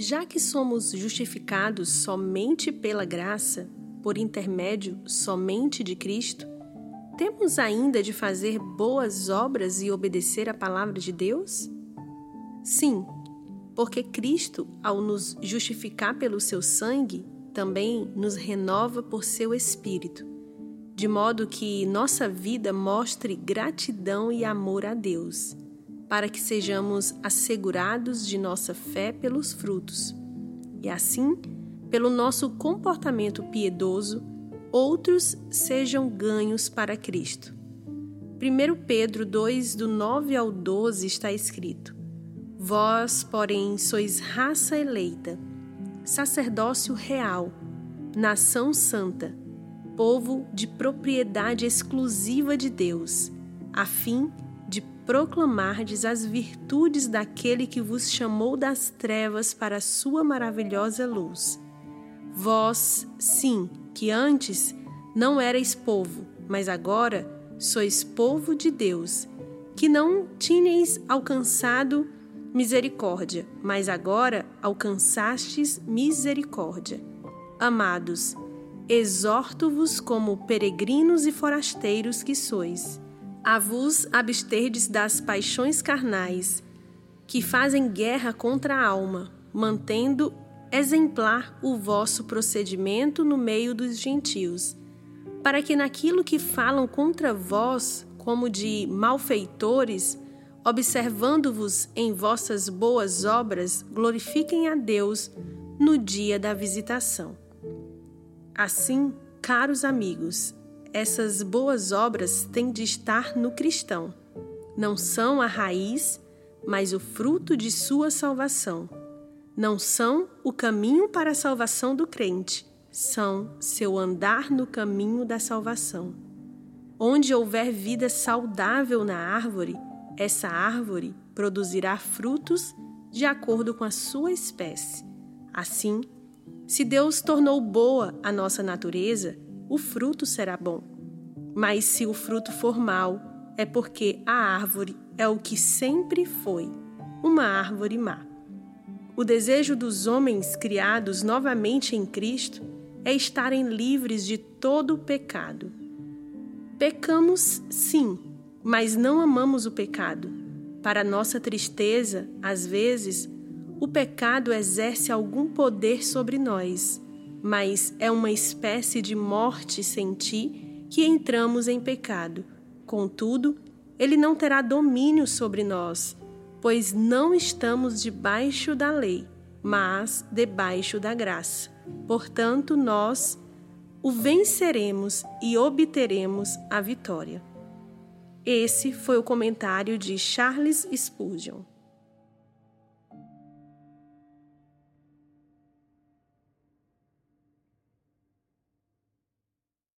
Já que somos justificados somente pela graça, por intermédio somente de Cristo, temos ainda de fazer boas obras e obedecer à palavra de Deus? Sim, porque Cristo, ao nos justificar pelo seu sangue, também nos renova por seu Espírito, de modo que nossa vida mostre gratidão e amor a Deus, para que sejamos assegurados de nossa fé pelos frutos, e assim, pelo nosso comportamento piedoso, outros sejam ganhos para Cristo. 1 Pedro 2, do 9 ao 12 está escrito: Vós, porém, sois raça eleita, sacerdócio real, nação santa, povo de propriedade exclusiva de Deus, a fim de proclamardes as virtudes daquele que vos chamou das trevas para a sua maravilhosa luz. Vós, sim, que antes não erais povo, mas agora sois povo de Deus, que não tinhais alcançado misericórdia, mas agora alcançastes misericórdia. Amados, exorto-vos como peregrinos e forasteiros que sois, a vos absterdes das paixões carnais, que fazem guerra contra a alma, mantendo exemplar o vosso procedimento no meio dos gentios, para que naquilo que falam contra vós, como de malfeitores, observando-vos em vossas boas obras, glorifiquem a Deus no dia da visitação. Assim, caros amigos, essas boas obras têm de estar no cristão. Não são a raiz, mas o fruto de sua salvação não são o caminho para a salvação do crente, são seu andar no caminho da salvação. Onde houver vida saudável na árvore, essa árvore produzirá frutos de acordo com a sua espécie. Assim, se Deus tornou boa a nossa natureza, o fruto será bom. Mas se o fruto for mau, é porque a árvore é o que sempre foi, uma árvore má. O desejo dos homens criados novamente em Cristo é estarem livres de todo o pecado. Pecamos, sim, mas não amamos o pecado. Para nossa tristeza, às vezes, o pecado exerce algum poder sobre nós, mas é uma espécie de morte sem ti que entramos em pecado. Contudo, ele não terá domínio sobre nós, pois não estamos debaixo da lei, mas debaixo da graça. Portanto, nós o venceremos e obteremos a vitória. Esse foi o comentário de Charles Spurgeon.